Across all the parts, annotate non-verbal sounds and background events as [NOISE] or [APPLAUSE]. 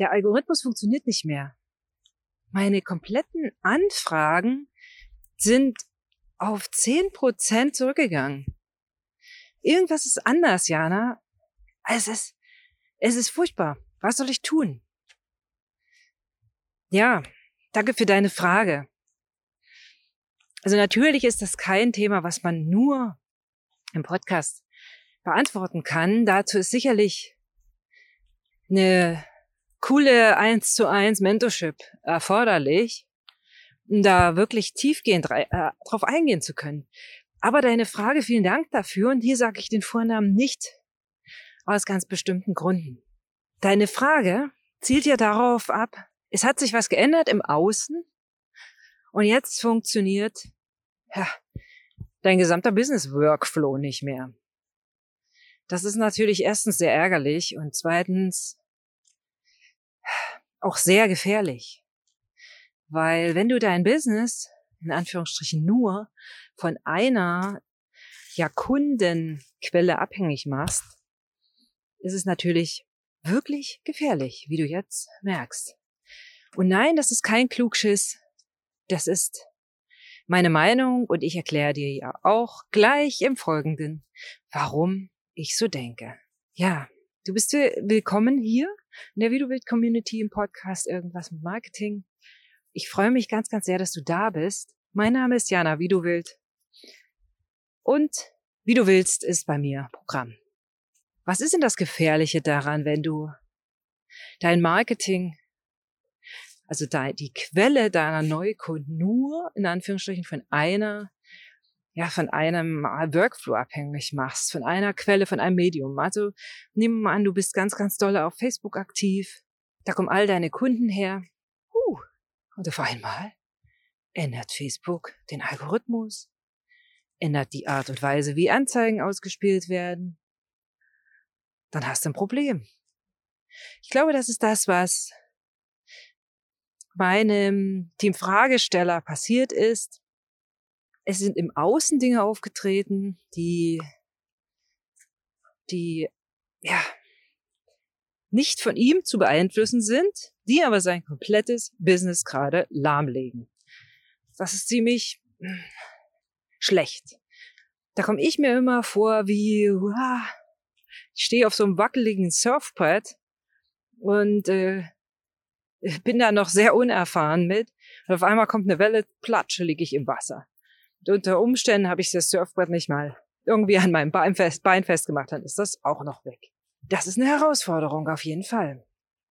Der Algorithmus funktioniert nicht mehr. Meine kompletten Anfragen sind auf zehn Prozent zurückgegangen. Irgendwas ist anders, Jana. Es ist, es ist furchtbar. Was soll ich tun? Ja, danke für deine Frage. Also natürlich ist das kein Thema, was man nur im Podcast beantworten kann. Dazu ist sicherlich eine coole 1 zu 1 Mentorship erforderlich, um da wirklich tiefgehend äh, drauf eingehen zu können. Aber deine Frage, vielen Dank dafür. Und hier sage ich den Vornamen nicht aus ganz bestimmten Gründen. Deine Frage zielt ja darauf ab, es hat sich was geändert im Außen und jetzt funktioniert ja, dein gesamter Business Workflow nicht mehr. Das ist natürlich erstens sehr ärgerlich und zweitens auch sehr gefährlich. Weil wenn du dein Business in Anführungsstrichen nur von einer ja Kundenquelle abhängig machst, ist es natürlich wirklich gefährlich, wie du jetzt merkst. Und nein, das ist kein Klugschiss. Das ist meine Meinung und ich erkläre dir ja auch gleich im Folgenden, warum ich so denke. Ja, du bist willkommen hier in der Videobild Community im Podcast Irgendwas mit Marketing. Ich freue mich ganz, ganz sehr, dass du da bist. Mein Name ist Jana, willst. Und wie du willst ist bei mir Programm. Was ist denn das Gefährliche daran, wenn du dein Marketing, also die Quelle deiner Neukunden nur in Anführungsstrichen von einer ja, von einem Workflow abhängig machst, von einer Quelle, von einem Medium. Also wir mal an, du bist ganz, ganz doll auf Facebook aktiv. Da kommen all deine Kunden her. Uh, und auf einmal ändert Facebook den Algorithmus, ändert die Art und Weise, wie Anzeigen ausgespielt werden. Dann hast du ein Problem. Ich glaube, das ist das, was meinem Team Fragesteller passiert ist. Es sind im Außen Dinge aufgetreten, die, die, ja, nicht von ihm zu beeinflussen sind, die aber sein komplettes Business gerade lahmlegen. Das ist ziemlich hm, schlecht. Da komme ich mir immer vor wie, uah, ich stehe auf so einem wackeligen Surfbrett und äh, bin da noch sehr unerfahren mit. Und auf einmal kommt eine Welle, platsche, liege ich im Wasser. Und unter Umständen habe ich das Surfbrett nicht mal irgendwie an meinem Bein, fest, Bein festgemacht, dann ist das auch noch weg. Das ist eine Herausforderung auf jeden Fall.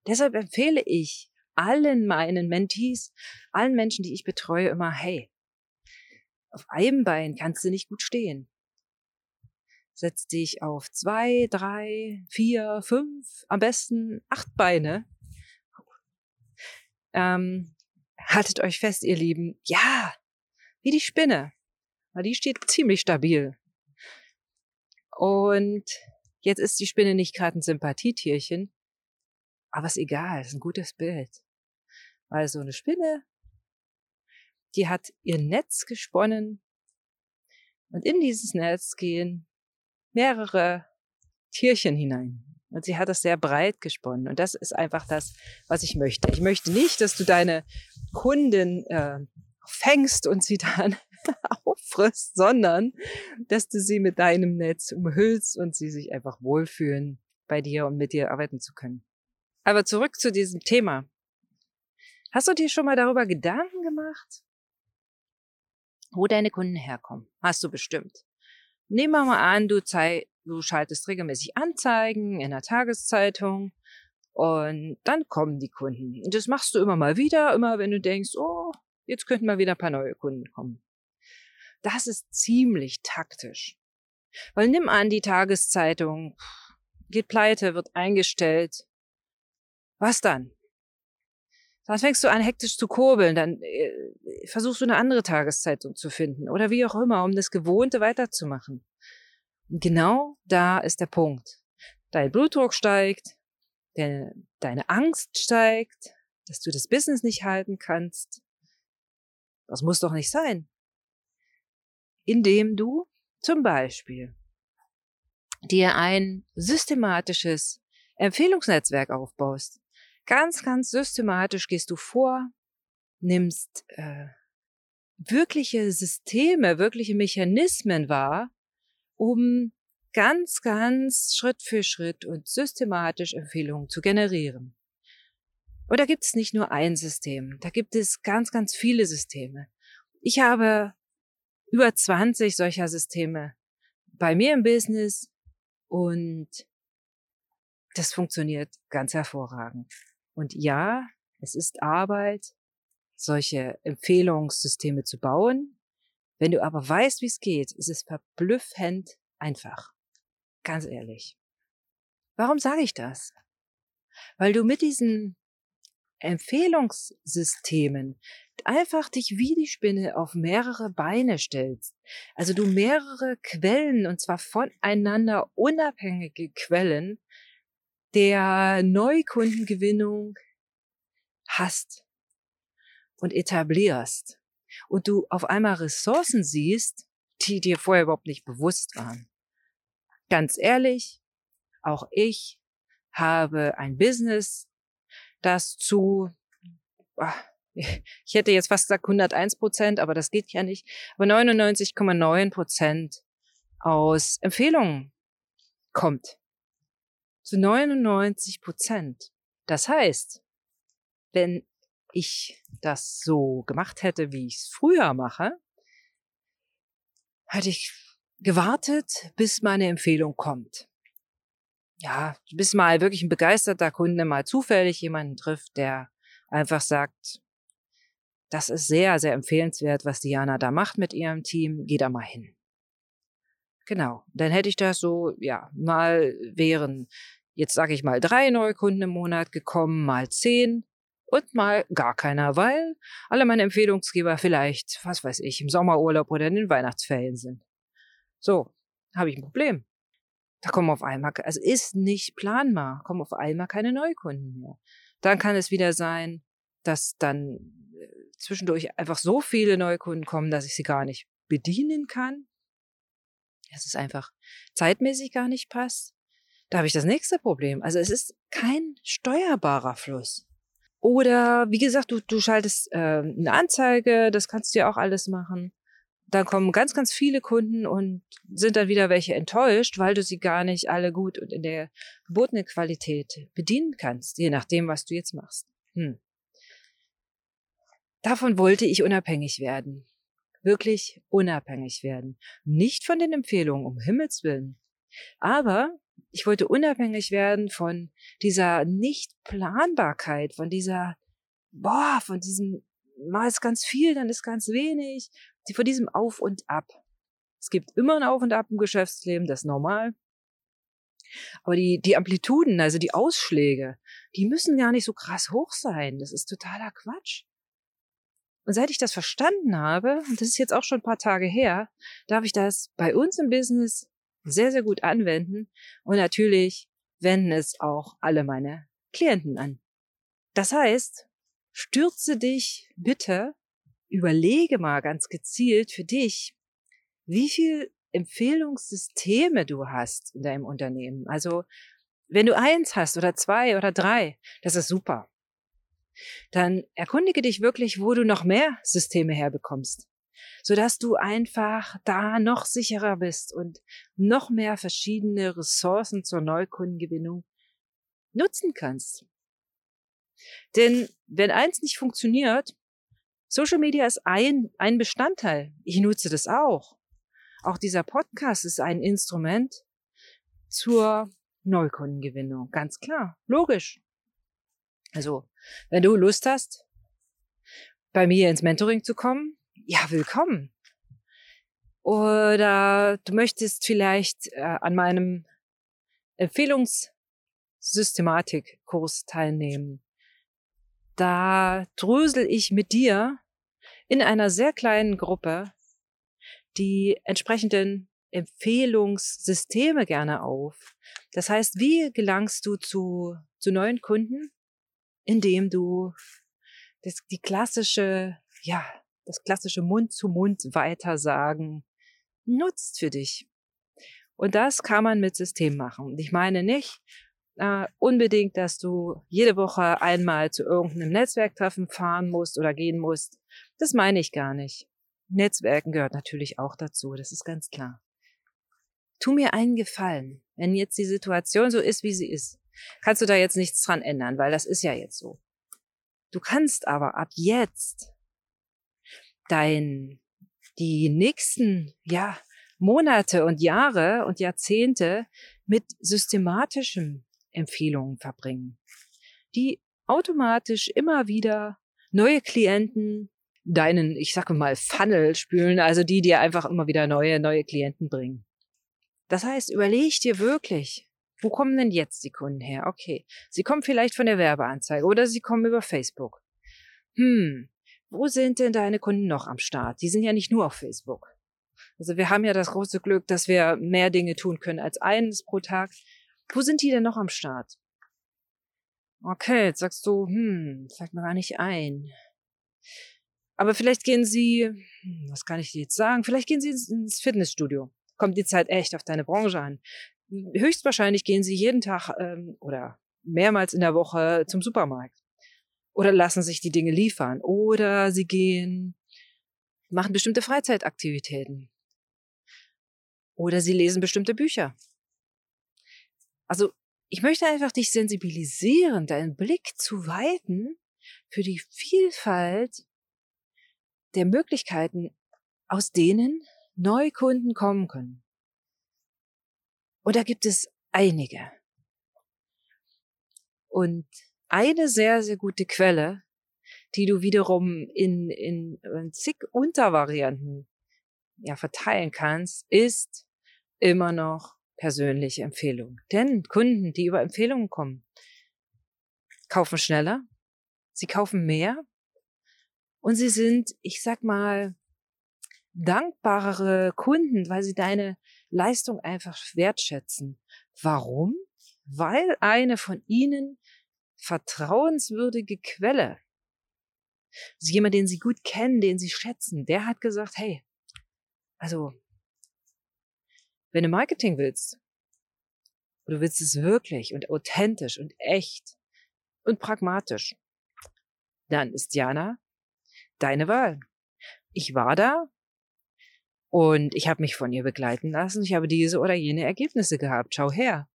Deshalb empfehle ich allen meinen Mentees, allen Menschen, die ich betreue, immer, hey, auf einem Bein kannst du nicht gut stehen. Setz dich auf zwei, drei, vier, fünf, am besten acht Beine. Ähm, haltet euch fest, ihr Lieben. Ja, wie die Spinne. Weil die steht ziemlich stabil. Und jetzt ist die Spinne nicht gerade ein Sympathietierchen, aber ist egal, ist ein gutes Bild. Weil so eine Spinne, die hat ihr Netz gesponnen und in dieses Netz gehen mehrere Tierchen hinein. Und sie hat das sehr breit gesponnen. Und das ist einfach das, was ich möchte. Ich möchte nicht, dass du deine Kunden äh, fängst und sie dann [LAUGHS] auffrisst, sondern dass du sie mit deinem Netz umhüllst und sie sich einfach wohlfühlen, bei dir und mit dir arbeiten zu können. Aber zurück zu diesem Thema. Hast du dir schon mal darüber Gedanken gemacht, wo deine Kunden herkommen? Hast du bestimmt. Nehmen wir mal an, du, du schaltest regelmäßig Anzeigen in der Tageszeitung und dann kommen die Kunden. Und das machst du immer mal wieder, immer wenn du denkst, oh, jetzt könnten mal wieder ein paar neue Kunden kommen. Das ist ziemlich taktisch. Weil nimm an, die Tageszeitung geht pleite, wird eingestellt. Was dann? Dann fängst du an, hektisch zu kurbeln, dann äh, versuchst du eine andere Tageszeitung zu finden oder wie auch immer, um das Gewohnte weiterzumachen. Und genau da ist der Punkt. Dein Blutdruck steigt, deine, deine Angst steigt, dass du das Business nicht halten kannst. Das muss doch nicht sein indem du zum Beispiel dir ein systematisches Empfehlungsnetzwerk aufbaust. Ganz, ganz systematisch gehst du vor, nimmst äh, wirkliche Systeme, wirkliche Mechanismen wahr, um ganz, ganz Schritt für Schritt und systematisch Empfehlungen zu generieren. Und da gibt es nicht nur ein System, da gibt es ganz, ganz viele Systeme. Ich habe über 20 solcher Systeme bei mir im Business und das funktioniert ganz hervorragend. Und ja, es ist Arbeit, solche Empfehlungssysteme zu bauen. Wenn du aber weißt, wie es geht, ist es verblüffend einfach. Ganz ehrlich. Warum sage ich das? Weil du mit diesen Empfehlungssystemen einfach dich wie die Spinne auf mehrere Beine stellst. Also du mehrere Quellen, und zwar voneinander unabhängige Quellen der Neukundengewinnung hast und etablierst. Und du auf einmal Ressourcen siehst, die dir vorher überhaupt nicht bewusst waren. Ganz ehrlich, auch ich habe ein Business, das zu, ich hätte jetzt fast gesagt 101 Prozent, aber das geht ja nicht, aber 99,9 Prozent aus Empfehlungen kommt. Zu 99 Prozent. Das heißt, wenn ich das so gemacht hätte, wie ich es früher mache, hätte ich gewartet, bis meine Empfehlung kommt. Ja, bis mal wirklich ein begeisterter Kunde mal zufällig jemanden trifft, der einfach sagt, das ist sehr, sehr empfehlenswert, was Diana da macht mit ihrem Team, geh da mal hin. Genau, dann hätte ich das so, ja, mal wären, jetzt sage ich mal, drei Neukunden im Monat gekommen, mal zehn und mal gar keiner, weil alle meine Empfehlungsgeber vielleicht, was weiß ich, im Sommerurlaub oder in den Weihnachtsferien sind. So, habe ich ein Problem. Da kommen auf einmal, also ist nicht planbar, kommen auf einmal keine Neukunden mehr. Dann kann es wieder sein, dass dann äh, zwischendurch einfach so viele Neukunden kommen, dass ich sie gar nicht bedienen kann. Dass es einfach zeitmäßig gar nicht passt. Da habe ich das nächste Problem. Also es ist kein steuerbarer Fluss. Oder wie gesagt, du, du schaltest äh, eine Anzeige, das kannst du ja auch alles machen dann kommen ganz, ganz viele Kunden und sind dann wieder welche enttäuscht, weil du sie gar nicht alle gut und in der gebotenen Qualität bedienen kannst, je nachdem, was du jetzt machst. Hm. Davon wollte ich unabhängig werden. Wirklich unabhängig werden. Nicht von den Empfehlungen, um Himmels Willen. Aber ich wollte unabhängig werden von dieser Nichtplanbarkeit, von dieser, boah, von diesem, mal ist ganz viel, dann ist ganz wenig von diesem Auf und Ab. Es gibt immer ein Auf und Ab im Geschäftsleben, das ist normal. Aber die, die Amplituden, also die Ausschläge, die müssen gar nicht so krass hoch sein. Das ist totaler Quatsch. Und seit ich das verstanden habe, und das ist jetzt auch schon ein paar Tage her, darf ich das bei uns im Business sehr, sehr gut anwenden. Und natürlich wenden es auch alle meine Klienten an. Das heißt, stürze dich bitte überlege mal ganz gezielt für dich, wie viel Empfehlungssysteme du hast in deinem Unternehmen. Also wenn du eins hast oder zwei oder drei, das ist super. Dann erkundige dich wirklich, wo du noch mehr Systeme herbekommst, sodass du einfach da noch sicherer bist und noch mehr verschiedene Ressourcen zur Neukundengewinnung nutzen kannst. Denn wenn eins nicht funktioniert, Social Media ist ein, ein Bestandteil. Ich nutze das auch. Auch dieser Podcast ist ein Instrument zur Neukundengewinnung. Ganz klar. Logisch. Also, wenn du Lust hast, bei mir ins Mentoring zu kommen, ja, willkommen. Oder du möchtest vielleicht äh, an meinem Empfehlungssystematik-Kurs teilnehmen da drösel ich mit dir in einer sehr kleinen Gruppe die entsprechenden Empfehlungssysteme gerne auf. Das heißt, wie gelangst du zu, zu neuen Kunden? Indem du das, die klassische, ja, das klassische Mund-zu-Mund weitersagen nutzt für dich. Und das kann man mit System machen. Und ich meine nicht, äh, unbedingt, dass du jede Woche einmal zu irgendeinem Netzwerktreffen fahren musst oder gehen musst. Das meine ich gar nicht. Netzwerken gehört natürlich auch dazu, das ist ganz klar. Tu mir einen Gefallen, wenn jetzt die Situation so ist, wie sie ist. Kannst du da jetzt nichts dran ändern, weil das ist ja jetzt so. Du kannst aber ab jetzt dein, die nächsten, ja, Monate und Jahre und Jahrzehnte mit systematischen Empfehlungen verbringen, die automatisch immer wieder neue Klienten deinen, ich sage mal, Funnel spülen, also die dir einfach immer wieder neue, neue Klienten bringen. Das heißt, überleg dir wirklich, wo kommen denn jetzt die Kunden her? Okay, sie kommen vielleicht von der Werbeanzeige oder sie kommen über Facebook. Hm, wo sind denn deine Kunden noch am Start? Die sind ja nicht nur auf Facebook. Also wir haben ja das große Glück, dass wir mehr Dinge tun können als eines pro Tag. Wo sind die denn noch am Start? Okay, jetzt sagst du, hm, fällt mir gar nicht ein. Aber vielleicht gehen sie, hm, was kann ich dir jetzt sagen? Vielleicht gehen sie ins Fitnessstudio. Kommt die Zeit echt auf deine Branche an. Höchstwahrscheinlich gehen sie jeden Tag ähm, oder mehrmals in der Woche zum Supermarkt. Oder lassen sich die Dinge liefern. Oder sie gehen, machen bestimmte Freizeitaktivitäten. Oder sie lesen bestimmte Bücher. Also ich möchte einfach dich sensibilisieren, deinen Blick zu weiten für die Vielfalt der Möglichkeiten, aus denen Neukunden kommen können. Und da gibt es einige. Und eine sehr, sehr gute Quelle, die du wiederum in, in, in zig Untervarianten ja, verteilen kannst, ist immer noch persönliche Empfehlungen. Denn Kunden, die über Empfehlungen kommen, kaufen schneller, sie kaufen mehr und sie sind, ich sag mal, dankbarere Kunden, weil sie deine Leistung einfach wertschätzen. Warum? Weil eine von ihnen vertrauenswürdige Quelle, also jemand, den sie gut kennen, den sie schätzen, der hat gesagt, hey, also wenn du Marketing willst, du willst es wirklich und authentisch und echt und pragmatisch, dann ist Jana deine Wahl. Ich war da und ich habe mich von ihr begleiten lassen. Ich habe diese oder jene Ergebnisse gehabt. Schau her.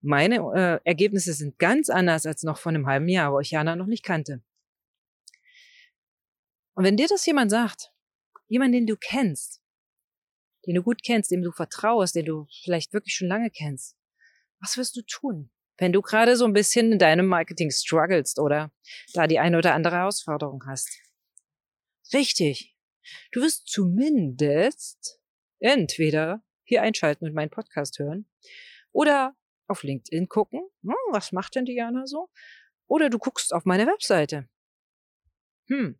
Meine äh, Ergebnisse sind ganz anders als noch vor einem halben Jahr, wo ich Jana noch nicht kannte. Und wenn dir das jemand sagt, jemand, den du kennst, den du gut kennst, dem du vertraust, den du vielleicht wirklich schon lange kennst, was wirst du tun, wenn du gerade so ein bisschen in deinem Marketing strugglest oder da die eine oder andere Herausforderung hast? Richtig. Du wirst zumindest entweder hier einschalten und meinen Podcast hören oder auf LinkedIn gucken, hm, was macht denn Diana so? Oder du guckst auf meine Webseite. Hm,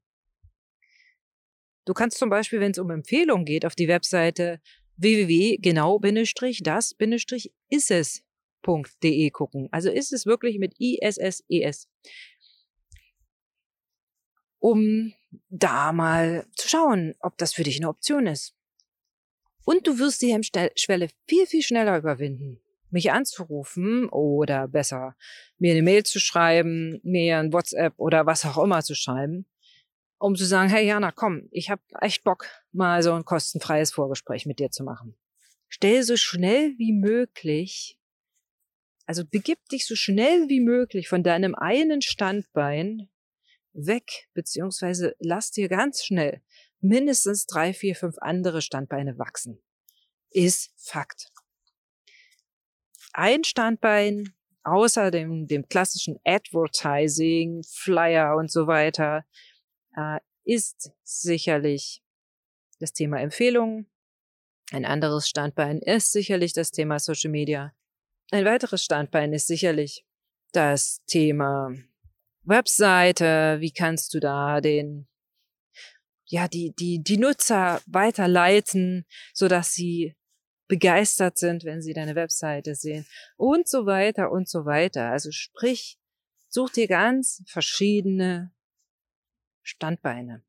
Du kannst zum Beispiel, wenn es um Empfehlungen geht, auf die Webseite www.genau-isses.de gucken. Also ist es wirklich mit I-S-S-E-S. Um da mal zu schauen, ob das für dich eine Option ist. Und du wirst die Hemmschwelle viel, viel schneller überwinden, mich anzurufen oder besser mir eine Mail zu schreiben, mir ein WhatsApp oder was auch immer zu schreiben um zu sagen, hey Jana, komm, ich habe echt Bock, mal so ein kostenfreies Vorgespräch mit dir zu machen. Stell so schnell wie möglich, also begib dich so schnell wie möglich von deinem einen Standbein weg, beziehungsweise lass dir ganz schnell mindestens drei, vier, fünf andere Standbeine wachsen. Ist Fakt. Ein Standbein außer dem, dem klassischen Advertising, Flyer und so weiter, äh, ist sicherlich das Thema Empfehlungen. Ein anderes Standbein ist sicherlich das Thema Social Media. Ein weiteres Standbein ist sicherlich das Thema Webseite. Wie kannst du da den, ja, die, die, die Nutzer weiterleiten, so dass sie begeistert sind, wenn sie deine Webseite sehen und so weiter und so weiter. Also sprich, such dir ganz verschiedene Standbeine.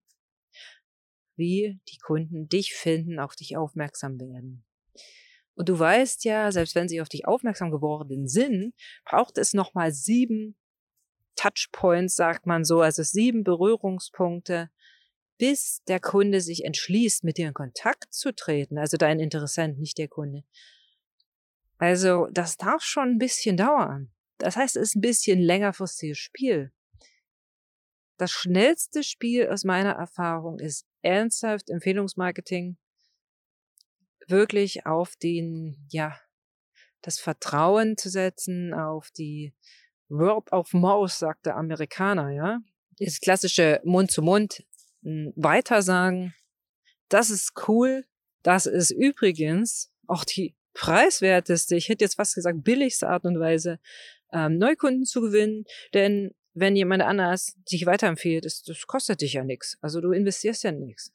Wie die Kunden dich finden, auf dich aufmerksam werden. Und du weißt ja, selbst wenn sie auf dich aufmerksam geworden sind, braucht es nochmal sieben Touchpoints, sagt man so, also sieben Berührungspunkte, bis der Kunde sich entschließt, mit dir in Kontakt zu treten, also dein Interessent, nicht der Kunde. Also das darf schon ein bisschen dauern. Das heißt, es ist ein bisschen längerfristiges Spiel. Das schnellste Spiel aus meiner Erfahrung ist ernsthaft Empfehlungsmarketing wirklich auf den, ja, das Vertrauen zu setzen, auf die Word of Mouth, sagt der Amerikaner, ja. Das klassische Mund zu Mund hm, weitersagen. Das ist cool. Das ist übrigens auch die preiswerteste, ich hätte jetzt fast gesagt billigste Art und Weise, ähm, Neukunden zu gewinnen. Denn wenn jemand anders dich weiterempfiehlt, das, das kostet dich ja nichts. Also du investierst ja nichts.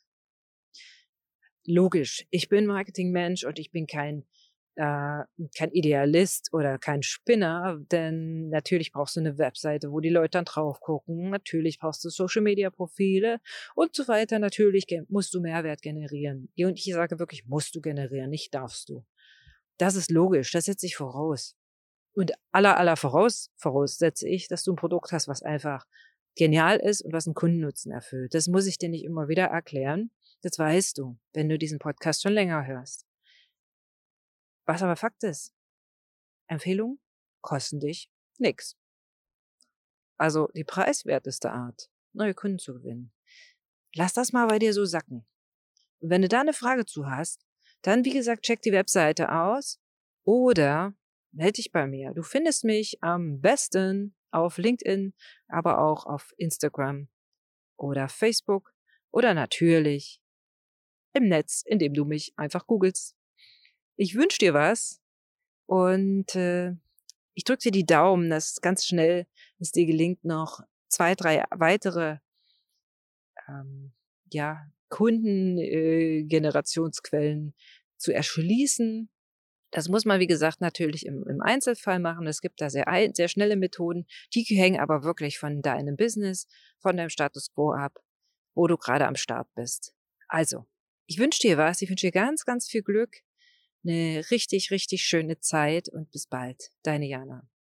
Logisch, ich bin Marketingmensch und ich bin kein äh, kein Idealist oder kein Spinner, denn natürlich brauchst du eine Webseite, wo die Leute dann drauf gucken. Natürlich brauchst du Social Media Profile und so weiter. Natürlich musst du Mehrwert generieren. Und ich sage wirklich, musst du generieren, nicht darfst du. Das ist logisch, das setze ich voraus. Und aller, aller voraus, voraussetze ich, dass du ein Produkt hast, was einfach genial ist und was einen Kundennutzen erfüllt. Das muss ich dir nicht immer wieder erklären. Das weißt du, wenn du diesen Podcast schon länger hörst. Was aber Fakt ist, Empfehlungen kosten dich nix. Also die preiswerteste Art, neue Kunden zu gewinnen. Lass das mal bei dir so sacken. Und wenn du da eine Frage zu hast, dann wie gesagt, check die Webseite aus oder melde dich bei mir. Du findest mich am besten auf LinkedIn, aber auch auf Instagram oder Facebook oder natürlich im Netz, indem du mich einfach googelst. Ich wünsche dir was und äh, ich drücke dir die Daumen, dass ganz schnell es dir gelingt, noch zwei, drei weitere ähm, ja, Kundengenerationsquellen äh, zu erschließen. Das muss man, wie gesagt, natürlich im, im Einzelfall machen. Es gibt da sehr, sehr schnelle Methoden. Die hängen aber wirklich von deinem Business, von deinem Status quo ab, wo du gerade am Start bist. Also, ich wünsche dir was. Ich wünsche dir ganz, ganz viel Glück. Eine richtig, richtig schöne Zeit und bis bald. Deine Jana.